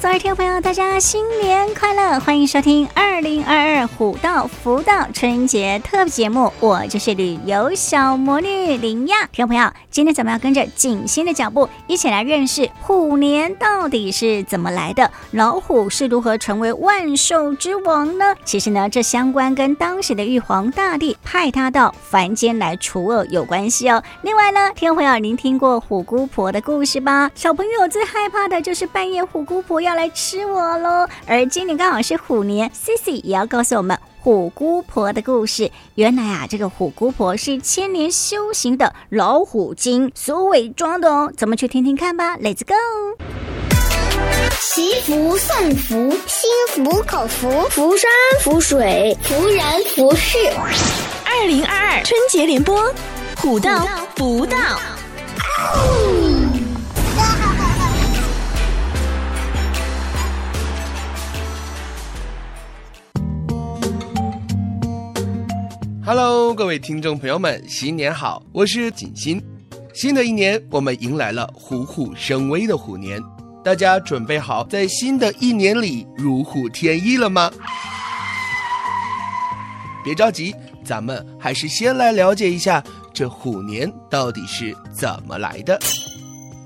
所有听众朋友，大家新年快乐！欢迎收听二零二二虎道福道春节特别节目，我就是旅游小魔女林亚。听众朋友，今天咱们要跟着景欣的脚步，一起来认识虎年到底是怎么来的，老虎是如何成为万兽之王呢？其实呢，这相关跟当时的玉皇大帝派他到凡间来除恶有关系哦。另外呢，听众朋友，您听过虎姑婆的故事吧？小朋友最害怕的就是半夜虎姑婆要来吃我喽！而今年刚好是虎年，Cici 也要告诉我们虎姑婆的故事。原来啊，这个虎姑婆是千年修行的老虎精所伪装的哦。咱们去听听看吧，Let's go！祈福送福，心服口服，福山福水，福人福事。二零二二春节联播，虎到福道。各位听众朋友们，新年好！我是景欣。新的一年，我们迎来了虎虎生威的虎年。大家准备好在新的一年里如虎添翼了吗？别着急，咱们还是先来了解一下这虎年到底是怎么来的。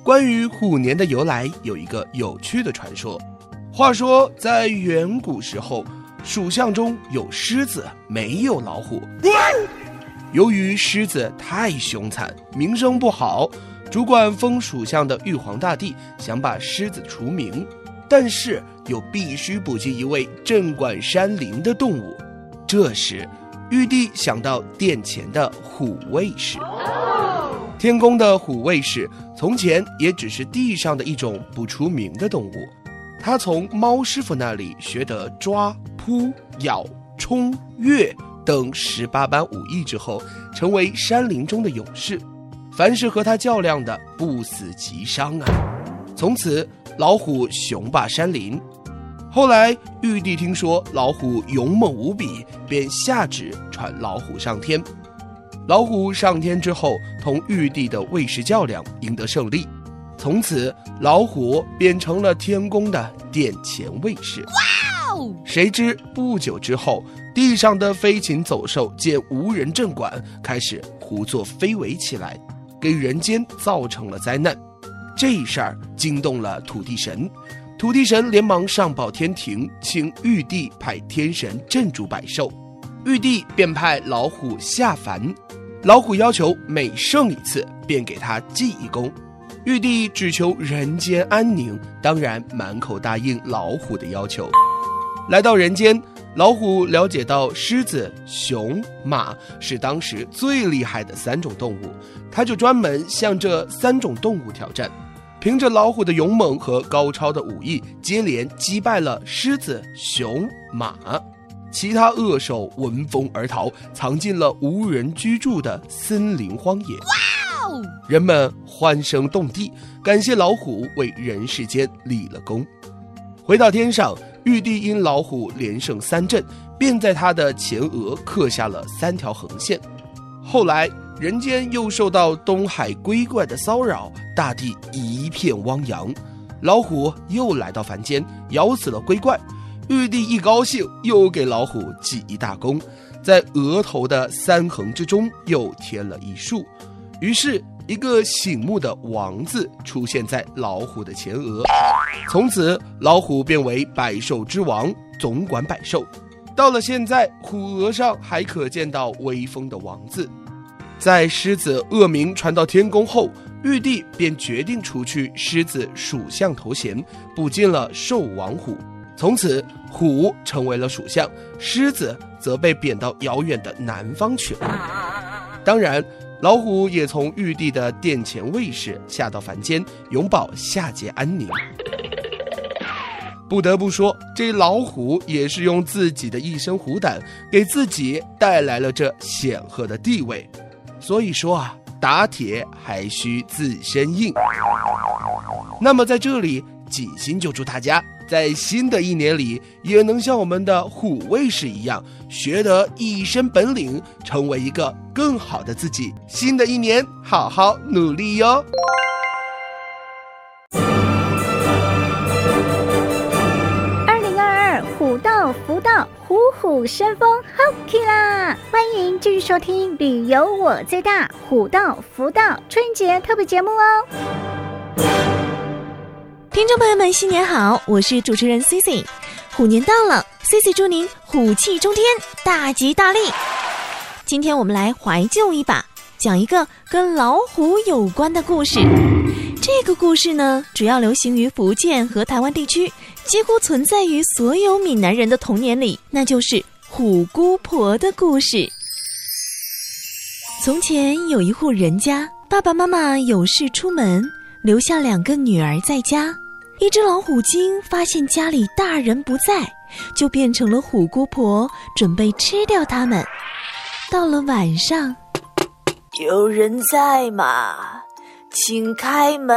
关于虎年的由来，有一个有趣的传说。话说，在远古时候。属相中有狮子，没有老虎。由于狮子太凶残，名声不好，主管风属相的玉皇大帝想把狮子除名，但是又必须补进一位镇管山林的动物。这时，玉帝想到殿前的虎卫士。天宫的虎卫士从前也只是地上的一种不出名的动物，他从猫师傅那里学得抓。扑、咬、冲、跃等十八般武艺之后，成为山林中的勇士。凡是和他较量的，不死即伤啊！从此，老虎雄霸山林。后来，玉帝听说老虎勇猛无比，便下旨传老虎上天。老虎上天之后，同玉帝的卫士较量，赢得胜利。从此，老虎变成了天宫的殿前卫士。哇哦谁知不久之后，地上的飞禽走兽见无人镇管，开始胡作非为起来，给人间造成了灾难。这一事儿惊动了土地神，土地神连忙上报天庭，请玉帝派天神镇住百兽。玉帝便派老虎下凡，老虎要求每胜一次，便给他记一功。玉帝只求人间安宁，当然满口答应老虎的要求。来到人间，老虎了解到狮子、熊、马是当时最厉害的三种动物，他就专门向这三种动物挑战。凭着老虎的勇猛和高超的武艺，接连击败了狮子、熊、马，其他恶兽闻风而逃，藏进了无人居住的森林荒野。哇哦！人们欢声动地，感谢老虎为人世间立了功。回到天上。玉帝因老虎连胜三阵，便在他的前额刻下了三条横线。后来人间又受到东海龟怪的骚扰，大地一片汪洋，老虎又来到凡间，咬死了龟怪。玉帝一高兴，又给老虎记一大功，在额头的三横之中又添了一竖，于是。一个醒目的“王”字出现在老虎的前额，从此老虎变为百兽之王，总管百兽。到了现在，虎额上还可见到威风的“王”字。在狮子恶名传到天宫后，玉帝便决定除去狮子属相头衔，补进了兽王虎。从此，虎成为了属相，狮子则被贬到遥远的南方去了。当然。老虎也从玉帝的殿前卫士下到凡间，永保下界安宁。不得不说，这老虎也是用自己的一身虎胆，给自己带来了这显赫的地位。所以说啊，打铁还需自身硬。那么在这里，锦心就祝大家在新的一年里，也能像我们的虎卫士一样，学得一身本领，成为一个更好的自己。新的一年，好好努力哟！二零二二虎到福到，虎虎生风，好啦！欢迎继续收听《旅游我最大虎到福到春节特别节目哦！听众朋友们，新年好！我是主持人 C C，。虎年到了，C C 祝您虎气冲天，大吉大利。今天我们来怀旧一把，讲一个跟老虎有关的故事。这个故事呢，主要流行于福建和台湾地区，几乎存在于所有闽南人的童年里，那就是虎姑婆的故事。从前有一户人家，爸爸妈妈有事出门，留下两个女儿在家。一只老虎精发现家里大人不在，就变成了虎姑婆，准备吃掉他们。到了晚上，有人在吗？请开门。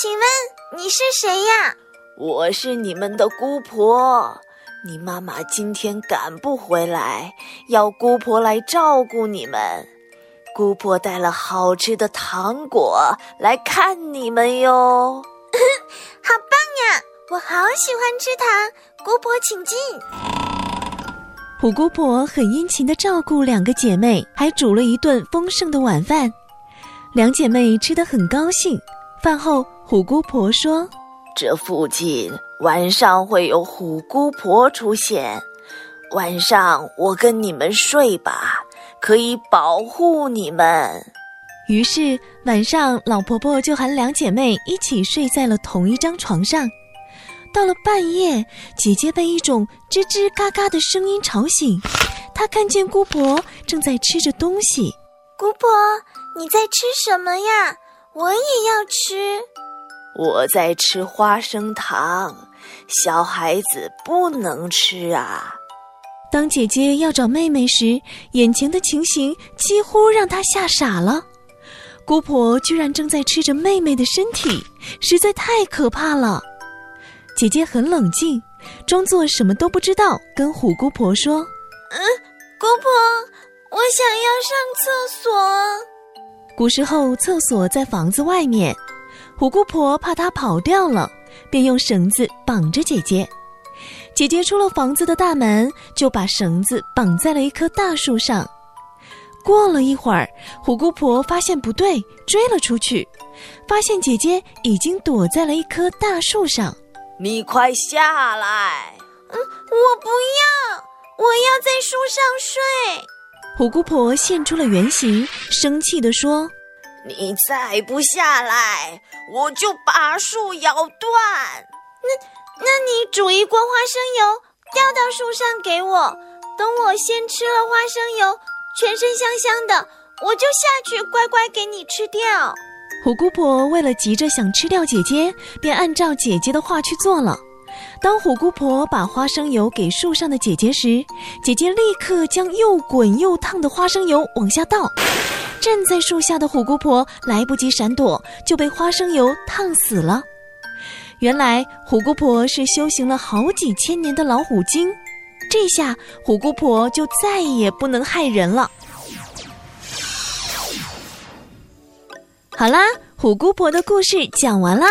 请问你是谁呀？我是你们的姑婆。你妈妈今天赶不回来，要姑婆来照顾你们。姑婆带了好吃的糖果来看你们哟。好棒呀！我好喜欢吃糖。姑婆请进。虎姑婆很殷勤地照顾两个姐妹，还煮了一顿丰盛的晚饭。两姐妹吃得很高兴。饭后，虎姑婆说：“这附近晚上会有虎姑婆出现，晚上我跟你们睡吧，可以保护你们。”于是晚上，老婆婆就喊两姐妹一起睡在了同一张床上。到了半夜，姐姐被一种吱吱嘎嘎的声音吵醒。她看见姑婆正在吃着东西。姑婆，你在吃什么呀？我也要吃。我在吃花生糖，小孩子不能吃啊。当姐姐要找妹妹时，眼前的情形几乎让她吓傻了。姑婆居然正在吃着妹妹的身体，实在太可怕了。姐姐很冷静，装作什么都不知道，跟虎姑婆说：“嗯，姑婆，我想要上厕所。”古时候厕所在房子外面，虎姑婆怕她跑掉了，便用绳子绑着姐姐。姐姐出了房子的大门，就把绳子绑在了一棵大树上。过了一会儿，虎姑婆发现不对，追了出去，发现姐姐已经躲在了一棵大树上。你快下来！嗯，我不要，我要在树上睡。虎姑婆现出了原形，生气地说：“你再不下来，我就把树咬断。那，那你煮一锅花生油，掉到树上给我。等我先吃了花生油，全身香香的，我就下去乖乖给你吃掉。”虎姑婆为了急着想吃掉姐姐，便按照姐姐的话去做了。当虎姑婆把花生油给树上的姐姐时，姐姐立刻将又滚又烫的花生油往下倒。站在树下的虎姑婆来不及闪躲，就被花生油烫死了。原来虎姑婆是修行了好几千年的老虎精，这下虎姑婆就再也不能害人了。好啦，虎姑婆的故事讲完啦。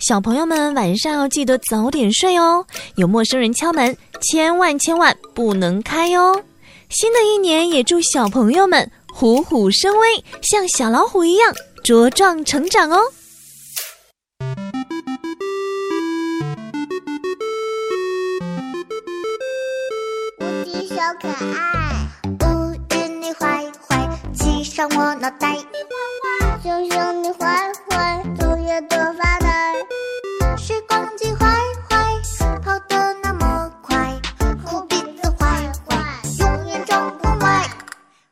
小朋友们晚上要记得早点睡哦。有陌生人敲门，千万千万不能开哦。新的一年也祝小朋友们虎虎生威，像小老虎一样茁壮成长哦。小可爱。乌云你坏坏，骑上我脑袋。熊熊你坏坏，昼夜多发呆。时光机坏坏，跑得那么快。哭鼻子坏坏，永远装不乖。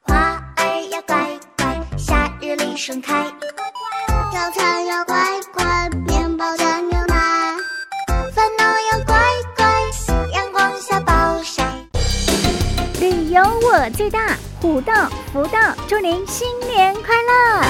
花儿要乖乖，夏日里盛开。早餐要乖乖。最大虎道福到，祝您新年快乐！